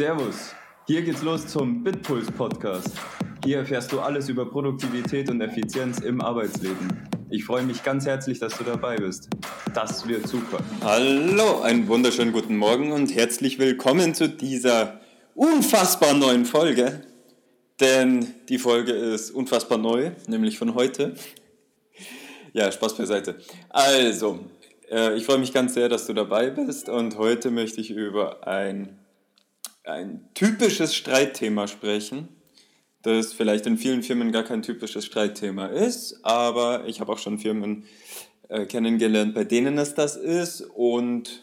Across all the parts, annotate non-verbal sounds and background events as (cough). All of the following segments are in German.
Servus, hier geht's los zum Bitpuls Podcast. Hier erfährst du alles über Produktivität und Effizienz im Arbeitsleben. Ich freue mich ganz herzlich, dass du dabei bist. Das wird super. Hallo, einen wunderschönen guten Morgen und herzlich willkommen zu dieser unfassbar neuen Folge. Denn die Folge ist unfassbar neu, nämlich von heute. Ja, Spaß beiseite. Also, äh, ich freue mich ganz sehr, dass du dabei bist und heute möchte ich über ein, ein typisches Streitthema sprechen, das vielleicht in vielen Firmen gar kein typisches Streitthema ist, aber ich habe auch schon Firmen äh, kennengelernt, bei denen es das ist und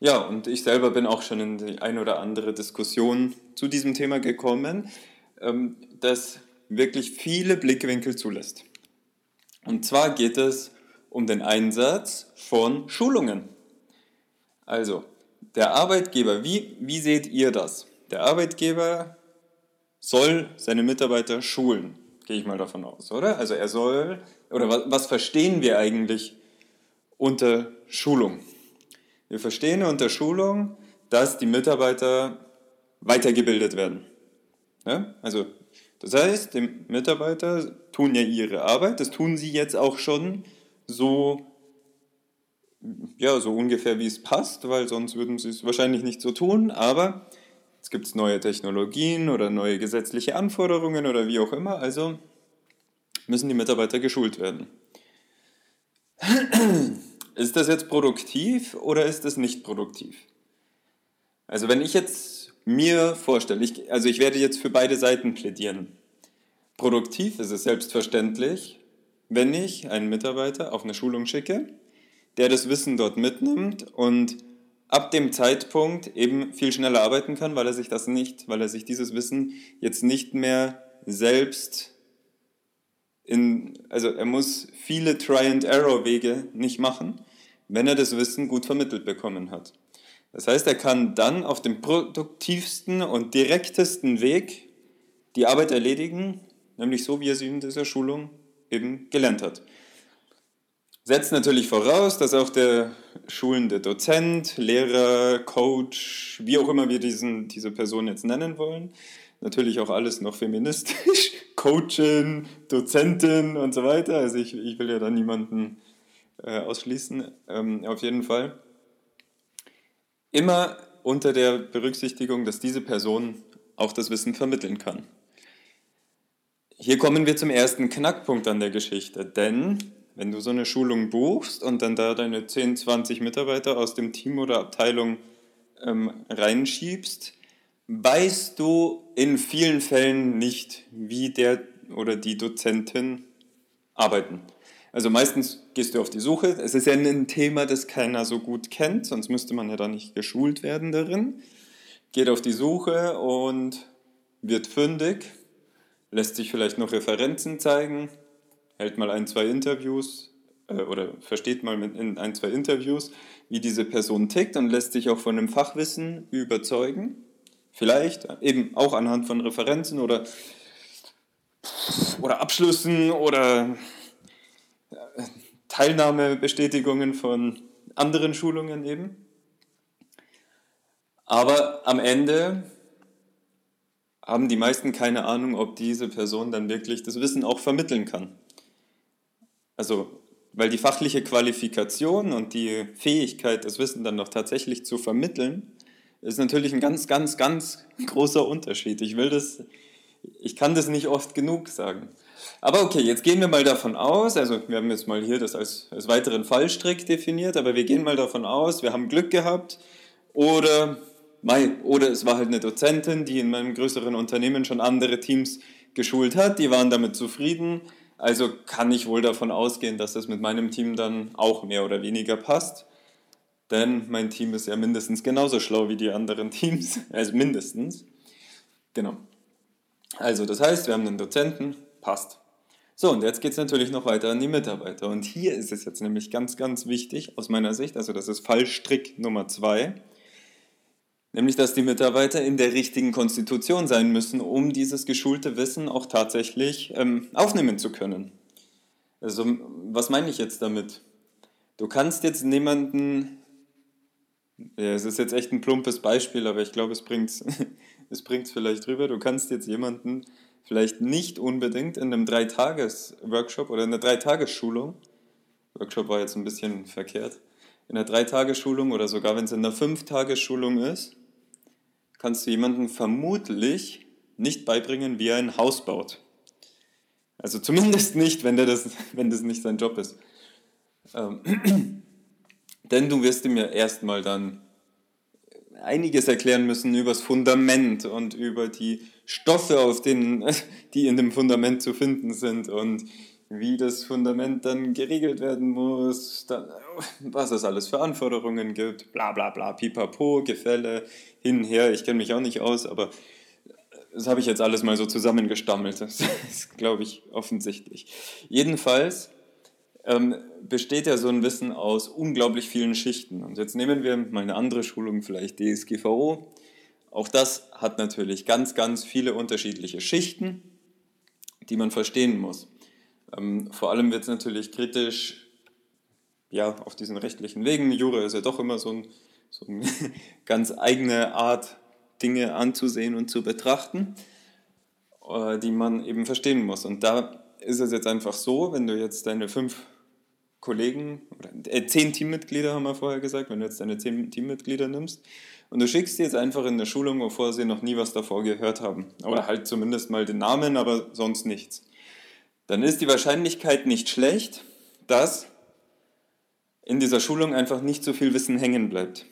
ja, und ich selber bin auch schon in die ein oder andere Diskussion zu diesem Thema gekommen, ähm, das wirklich viele Blickwinkel zulässt. Und zwar geht es um den Einsatz von Schulungen. Also, der Arbeitgeber, wie, wie seht ihr das? Der Arbeitgeber soll seine Mitarbeiter schulen, gehe ich mal davon aus, oder? Also er soll, oder was, was verstehen wir eigentlich unter Schulung? Wir verstehen unter Schulung, dass die Mitarbeiter weitergebildet werden. Ja? Also das heißt, die Mitarbeiter tun ja ihre Arbeit, das tun sie jetzt auch schon so, ja, so ungefähr wie es passt, weil sonst würden sie es wahrscheinlich nicht so tun, aber es gibt neue Technologien oder neue gesetzliche Anforderungen oder wie auch immer, also müssen die Mitarbeiter geschult werden. (clears throat) Ist das jetzt produktiv oder ist das nicht produktiv? Also wenn ich jetzt mir vorstelle, ich, also ich werde jetzt für beide Seiten plädieren. Produktiv ist es selbstverständlich, wenn ich einen Mitarbeiter auf eine Schulung schicke, der das Wissen dort mitnimmt und ab dem Zeitpunkt eben viel schneller arbeiten kann, weil er sich das nicht, weil er sich dieses Wissen jetzt nicht mehr selbst in, also er muss viele Try-and-Error-Wege nicht machen, wenn er das Wissen gut vermittelt bekommen hat. Das heißt, er kann dann auf dem produktivsten und direktesten Weg die Arbeit erledigen, nämlich so, wie er sie in dieser Schulung eben gelernt hat. Setzt natürlich voraus, dass auch der schulende Dozent, Lehrer, Coach, wie auch immer wir diesen, diese Person jetzt nennen wollen, natürlich auch alles noch feministisch, (laughs) Coachin, Dozentin und so weiter. Also ich, ich will ja da niemanden äh, ausschließen, ähm, auf jeden Fall. Immer unter der Berücksichtigung, dass diese Person auch das Wissen vermitteln kann. Hier kommen wir zum ersten Knackpunkt an der Geschichte, denn wenn du so eine Schulung buchst und dann da deine 10, 20 Mitarbeiter aus dem Team oder Abteilung ähm, reinschiebst, weißt du in vielen Fällen nicht, wie der oder die Dozentin arbeiten. Also meistens gehst du auf die Suche. Es ist ja ein Thema, das keiner so gut kennt, sonst müsste man ja da nicht geschult werden darin. Geht auf die Suche und wird fündig lässt sich vielleicht noch Referenzen zeigen, hält mal ein, zwei Interviews äh, oder versteht mal in ein, zwei Interviews, wie diese Person tickt und lässt sich auch von einem Fachwissen überzeugen. Vielleicht eben auch anhand von Referenzen oder, oder Abschlüssen oder äh, Teilnahmebestätigungen von anderen Schulungen eben. Aber am Ende haben die meisten keine Ahnung, ob diese Person dann wirklich das Wissen auch vermitteln kann. Also, weil die fachliche Qualifikation und die Fähigkeit, das Wissen dann noch tatsächlich zu vermitteln, ist natürlich ein ganz, ganz, ganz großer Unterschied. Ich will das, ich kann das nicht oft genug sagen. Aber okay, jetzt gehen wir mal davon aus, also wir haben jetzt mal hier das als, als weiteren Fallstrick definiert, aber wir gehen mal davon aus, wir haben Glück gehabt oder oder es war halt eine Dozentin, die in meinem größeren Unternehmen schon andere Teams geschult hat, die waren damit zufrieden. Also kann ich wohl davon ausgehen, dass das mit meinem Team dann auch mehr oder weniger passt. Denn mein Team ist ja mindestens genauso schlau wie die anderen (laughs) Teams. Also mindestens. Genau. Also das heißt, wir haben einen Dozenten, passt. So, und jetzt geht es natürlich noch weiter an die Mitarbeiter. Und hier ist es jetzt nämlich ganz, ganz wichtig aus meiner Sicht, also das ist Fallstrick Nummer zwei Nämlich, dass die Mitarbeiter in der richtigen Konstitution sein müssen, um dieses geschulte Wissen auch tatsächlich ähm, aufnehmen zu können. Also, was meine ich jetzt damit? Du kannst jetzt niemanden Ja, es ist jetzt echt ein plumpes Beispiel, aber ich glaube, es bringt (laughs) es bringt's vielleicht rüber. Du kannst jetzt jemanden vielleicht nicht unbedingt in einem Dreitages-Workshop oder in einer Dreitagesschulung, Workshop war jetzt ein bisschen verkehrt, in einer Dreitagesschulung oder sogar wenn es in einer Fünftagesschulung ist, kannst du jemanden vermutlich nicht beibringen, wie er ein Haus baut. Also zumindest nicht, wenn, der das, (laughs) wenn das nicht sein Job ist. Ähm, (clears throat) denn du wirst ihm ja erstmal dann einiges erklären müssen über das Fundament und über die Stoffe, auf denen, (laughs) die in dem Fundament zu finden sind und wie das Fundament dann geregelt werden muss, dann, was es alles für Anforderungen gibt, bla bla bla, pipapo, Gefälle, hin, her, ich kenne mich auch nicht aus, aber das habe ich jetzt alles mal so zusammengestammelt, (laughs) das ist, glaube ich, offensichtlich. Jedenfalls ähm, besteht ja so ein Wissen aus unglaublich vielen Schichten. Und jetzt nehmen wir mal eine andere Schulung, vielleicht DSGVO. Auch das hat natürlich ganz, ganz viele unterschiedliche Schichten, die man verstehen muss. Ähm, vor allem wird es natürlich kritisch ja, auf diesen rechtlichen Wegen. Jura ist ja doch immer so, ein, so eine (laughs) ganz eigene Art, Dinge anzusehen und zu betrachten, äh, die man eben verstehen muss. Und da ist es jetzt einfach so, wenn du jetzt deine fünf Kollegen, oder äh, zehn Teammitglieder haben wir vorher gesagt, wenn du jetzt deine zehn Teammitglieder nimmst und du schickst sie jetzt einfach in eine Schulung, wovor sie noch nie was davor gehört haben. Oder halt zumindest mal den Namen, aber sonst nichts. Dann ist die Wahrscheinlichkeit nicht schlecht, dass in dieser Schulung einfach nicht so viel Wissen hängen bleibt.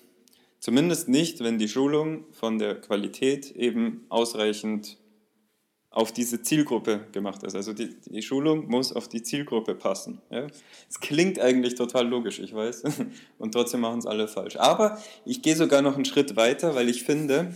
Zumindest nicht, wenn die Schulung von der Qualität eben ausreichend auf diese Zielgruppe gemacht ist. Also die, die Schulung muss auf die Zielgruppe passen. Ja? Es klingt eigentlich total logisch, ich weiß, (laughs) und trotzdem machen es alle falsch. Aber ich gehe sogar noch einen Schritt weiter, weil ich finde,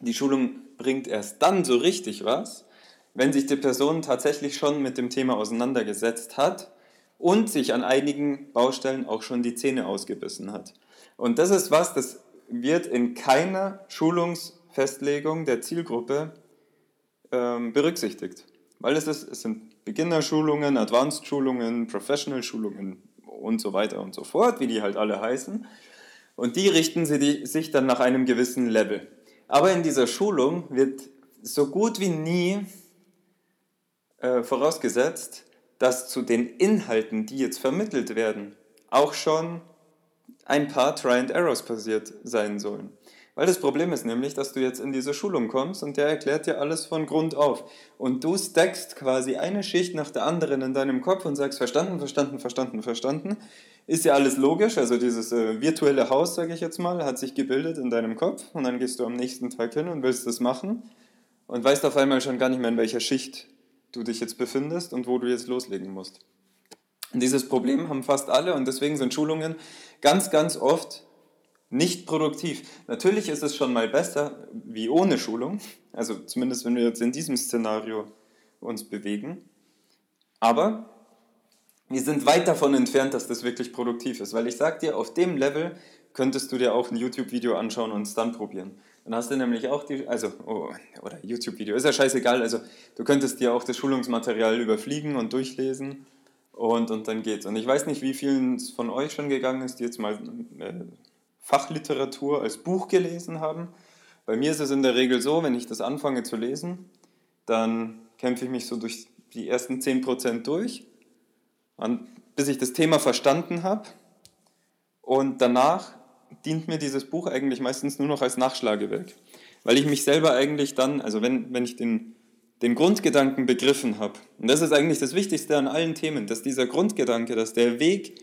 die Schulung bringt erst dann so richtig was, wenn sich die Person tatsächlich schon mit dem Thema auseinandergesetzt hat und sich an einigen Baustellen auch schon die Zähne ausgebissen hat. Und das ist was, das wird in keiner Schulungsfestlegung der Zielgruppe ähm, berücksichtigt. Weil es, ist, es sind Beginnerschulungen, Advanced-Schulungen, Professional-Schulungen und so weiter und so fort, wie die halt alle heißen. Und die richten sie sich dann nach einem gewissen Level. Aber in dieser Schulung wird so gut wie nie äh, vorausgesetzt, dass zu den Inhalten, die jetzt vermittelt werden, auch schon ein paar Try and Errors passiert sein sollen. Weil das Problem ist nämlich, dass du jetzt in diese Schulung kommst und der erklärt dir alles von Grund auf. Und du stackst quasi eine Schicht nach der anderen in deinem Kopf und sagst, verstanden, verstanden, verstanden, verstanden. Ist ja alles logisch, also dieses äh, virtuelle Haus, sage ich jetzt mal, hat sich gebildet in deinem Kopf und dann gehst du am nächsten Tag hin und willst das machen und weißt auf einmal schon gar nicht mehr, in welcher Schicht du dich jetzt befindest und wo du jetzt loslegen musst. Dieses Problem haben fast alle und deswegen sind Schulungen ganz, ganz oft nicht produktiv. Natürlich ist es schon mal besser wie ohne Schulung, also zumindest wenn wir jetzt in diesem Szenario uns bewegen. Aber wir sind weit davon entfernt, dass das wirklich produktiv ist, weil ich sage dir, auf dem Level könntest du dir auch ein YouTube-Video anschauen und es dann probieren. Dann hast du nämlich auch die, also, oh, oder YouTube-Video, ist ja scheißegal, also du könntest dir auch das Schulungsmaterial überfliegen und durchlesen und, und dann geht's. Und ich weiß nicht, wie vielen von euch schon gegangen ist, die jetzt mal äh, Fachliteratur als Buch gelesen haben. Bei mir ist es in der Regel so, wenn ich das anfange zu lesen, dann kämpfe ich mich so durch die ersten 10% durch, bis ich das Thema verstanden habe. Und danach dient mir dieses Buch eigentlich meistens nur noch als Nachschlagewerk, weil ich mich selber eigentlich dann, also wenn, wenn ich den, den Grundgedanken begriffen habe, und das ist eigentlich das Wichtigste an allen Themen, dass dieser Grundgedanke, dass der Weg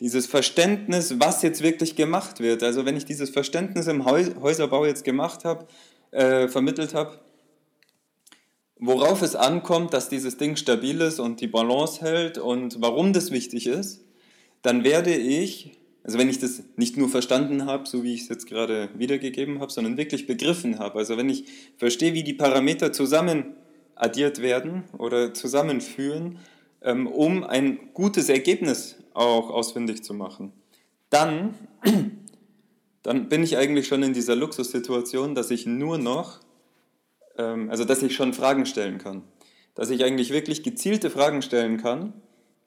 dieses Verständnis, was jetzt wirklich gemacht wird. Also wenn ich dieses Verständnis im Häuserbau jetzt gemacht habe, äh, vermittelt habe, worauf es ankommt, dass dieses Ding stabil ist und die Balance hält und warum das wichtig ist, dann werde ich, also wenn ich das nicht nur verstanden habe, so wie ich es jetzt gerade wiedergegeben habe, sondern wirklich begriffen habe, also wenn ich verstehe, wie die Parameter zusammen addiert werden oder zusammenführen, ähm, um ein gutes Ergebnis auch ausfindig zu machen. Dann, (clears throat) dann bin ich eigentlich schon in dieser Luxussituation, dass ich nur noch, ähm, also dass ich schon Fragen stellen kann. Dass ich eigentlich wirklich gezielte Fragen stellen kann,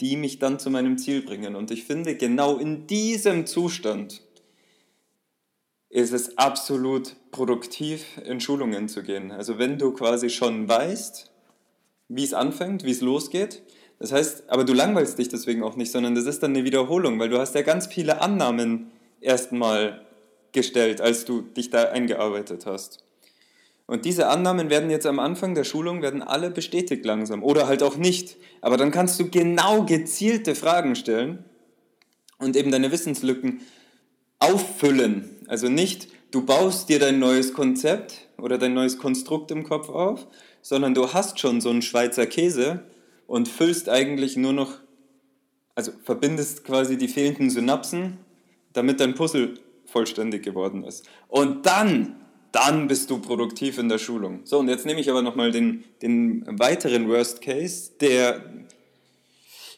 die mich dann zu meinem Ziel bringen. Und ich finde, genau in diesem Zustand ist es absolut produktiv, in Schulungen zu gehen. Also wenn du quasi schon weißt, wie es anfängt, wie es losgeht, das heißt, aber du langweilst dich deswegen auch nicht, sondern das ist dann eine Wiederholung, weil du hast ja ganz viele Annahmen erstmal gestellt, als du dich da eingearbeitet hast. Und diese Annahmen werden jetzt am Anfang der Schulung, werden alle bestätigt langsam oder halt auch nicht. Aber dann kannst du genau gezielte Fragen stellen und eben deine Wissenslücken auffüllen. Also nicht, du baust dir dein neues Konzept oder dein neues Konstrukt im Kopf auf, sondern du hast schon so einen Schweizer Käse und füllst eigentlich nur noch, also verbindest quasi die fehlenden Synapsen, damit dein Puzzle vollständig geworden ist. Und dann dann bist du produktiv in der Schulung. So, und jetzt nehme ich aber nochmal den, den weiteren Worst Case, der,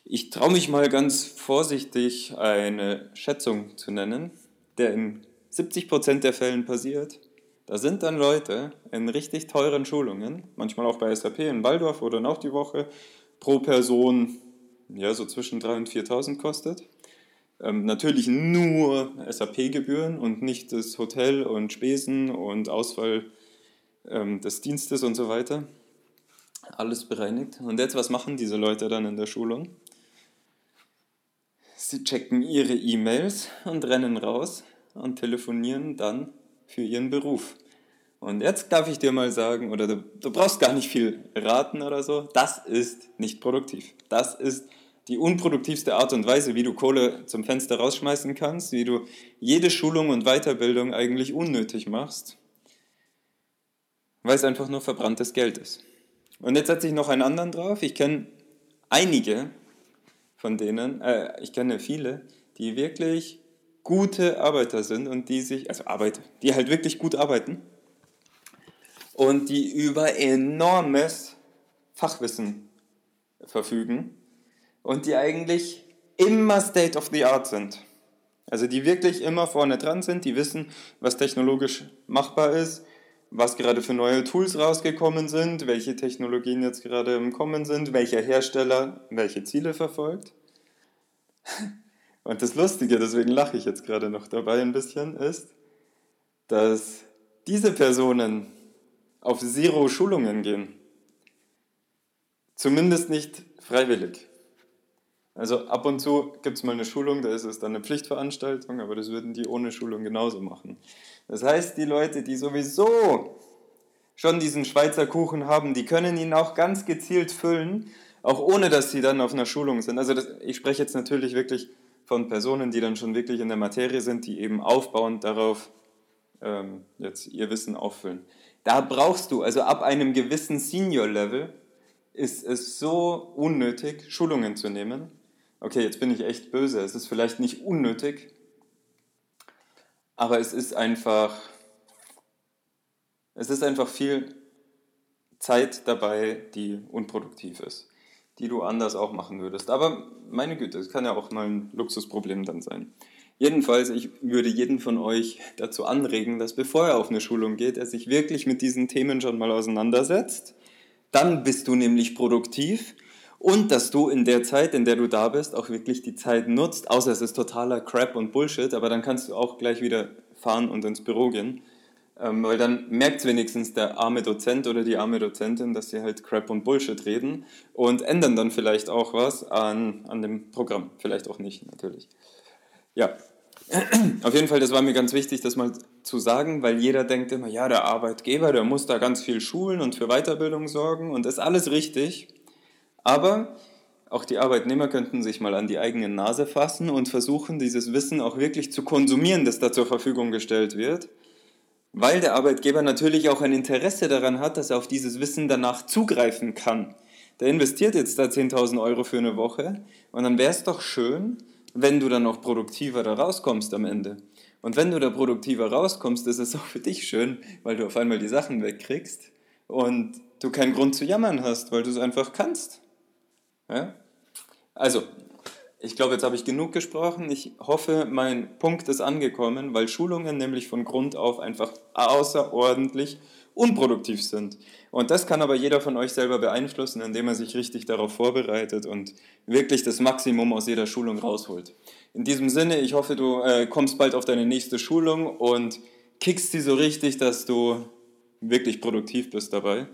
ich traue mich mal ganz vorsichtig eine Schätzung zu nennen, der in 70% der Fällen passiert. Da sind dann Leute in richtig teuren Schulungen, manchmal auch bei SAP in Waldorf oder noch die Woche, pro Person ja, so zwischen 3.000 und 4.000 kostet. Ähm, natürlich nur SAP-Gebühren und nicht das Hotel und Spesen und Ausfall ähm, des Dienstes und so weiter. Alles bereinigt. Und jetzt, was machen diese Leute dann in der Schulung? Sie checken ihre E-Mails und rennen raus und telefonieren dann für ihren Beruf. Und jetzt darf ich dir mal sagen, oder du, du brauchst gar nicht viel raten oder so, das ist nicht produktiv. Das ist die unproduktivste Art und Weise, wie du Kohle zum Fenster rausschmeißen kannst, wie du jede Schulung und Weiterbildung eigentlich unnötig machst, weil es einfach nur verbranntes Geld ist. Und jetzt setze ich noch einen anderen drauf. Ich kenne einige von denen, äh, ich kenne viele, die wirklich gute Arbeiter sind und die sich, also Arbeiter, die halt wirklich gut arbeiten und die über enormes Fachwissen verfügen und die eigentlich immer State of the Art sind. Also die wirklich immer vorne dran sind, die wissen, was technologisch machbar ist, was gerade für neue Tools rausgekommen sind, welche Technologien jetzt gerade im Kommen sind, welcher Hersteller welche Ziele verfolgt. Und das Lustige, deswegen lache ich jetzt gerade noch dabei ein bisschen, ist, dass diese Personen auf Zero Schulungen gehen. Zumindest nicht freiwillig. Also ab und zu gibt es mal eine Schulung, da ist es dann eine Pflichtveranstaltung, aber das würden die ohne Schulung genauso machen. Das heißt, die Leute, die sowieso schon diesen Schweizer Kuchen haben, die können ihn auch ganz gezielt füllen, auch ohne dass sie dann auf einer Schulung sind. Also das, ich spreche jetzt natürlich wirklich von Personen, die dann schon wirklich in der Materie sind, die eben aufbauend darauf ähm, jetzt ihr Wissen auffüllen. Da brauchst du, also ab einem gewissen Senior-Level, ist es so unnötig, Schulungen zu nehmen, okay, jetzt bin ich echt böse, es ist vielleicht nicht unnötig, aber es ist einfach, es ist einfach viel Zeit dabei, die unproduktiv ist, die du anders auch machen würdest. Aber meine Güte, es kann ja auch mal ein Luxusproblem dann sein. Jedenfalls, ich würde jeden von euch dazu anregen, dass bevor er auf eine Schulung geht, er sich wirklich mit diesen Themen schon mal auseinandersetzt. Dann bist du nämlich produktiv und dass du in der Zeit, in der du da bist, auch wirklich die Zeit nutzt, außer es ist totaler Crap und Bullshit, aber dann kannst du auch gleich wieder fahren und ins Büro gehen, ähm, weil dann merkt wenigstens der arme Dozent oder die arme Dozentin, dass sie halt Crap und Bullshit reden und ändern dann vielleicht auch was an, an dem Programm, vielleicht auch nicht, natürlich. Ja, (clears throat) auf jeden Fall, das war mir ganz wichtig, das mal zu sagen, weil jeder denkt immer, ja, der Arbeitgeber, der muss da ganz viel schulen und für Weiterbildung sorgen und ist alles richtig. Aber auch die Arbeitnehmer könnten sich mal an die eigene Nase fassen und versuchen, dieses Wissen auch wirklich zu konsumieren, das da zur Verfügung gestellt wird, weil der Arbeitgeber natürlich auch ein Interesse daran hat, dass er auf dieses Wissen danach zugreifen kann. Der investiert jetzt da 10.000 Euro für eine Woche und dann wäre es doch schön, wenn du dann auch produktiver da rauskommst am Ende. Und wenn du da produktiver rauskommst, ist es auch für dich schön, weil du auf einmal die Sachen wegkriegst und du keinen Grund zu jammern hast, weil du es einfach kannst. Ja? Also, ich glaube, jetzt habe ich genug gesprochen. Ich hoffe, mein Punkt ist angekommen, weil Schulungen nämlich von Grund auf einfach außerordentlich unproduktiv sind. Und das kann aber jeder von euch selber beeinflussen, indem er sich richtig darauf vorbereitet und wirklich das Maximum aus jeder Schulung rausholt. In diesem Sinne, ich hoffe, du äh, kommst bald auf deine nächste Schulung und kickst die so richtig, dass du wirklich produktiv bist dabei.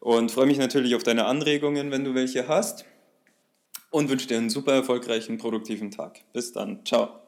Und freue mich natürlich auf deine Anregungen, wenn du welche hast. Und wünsche dir einen super erfolgreichen, produktiven Tag. Bis dann. Ciao.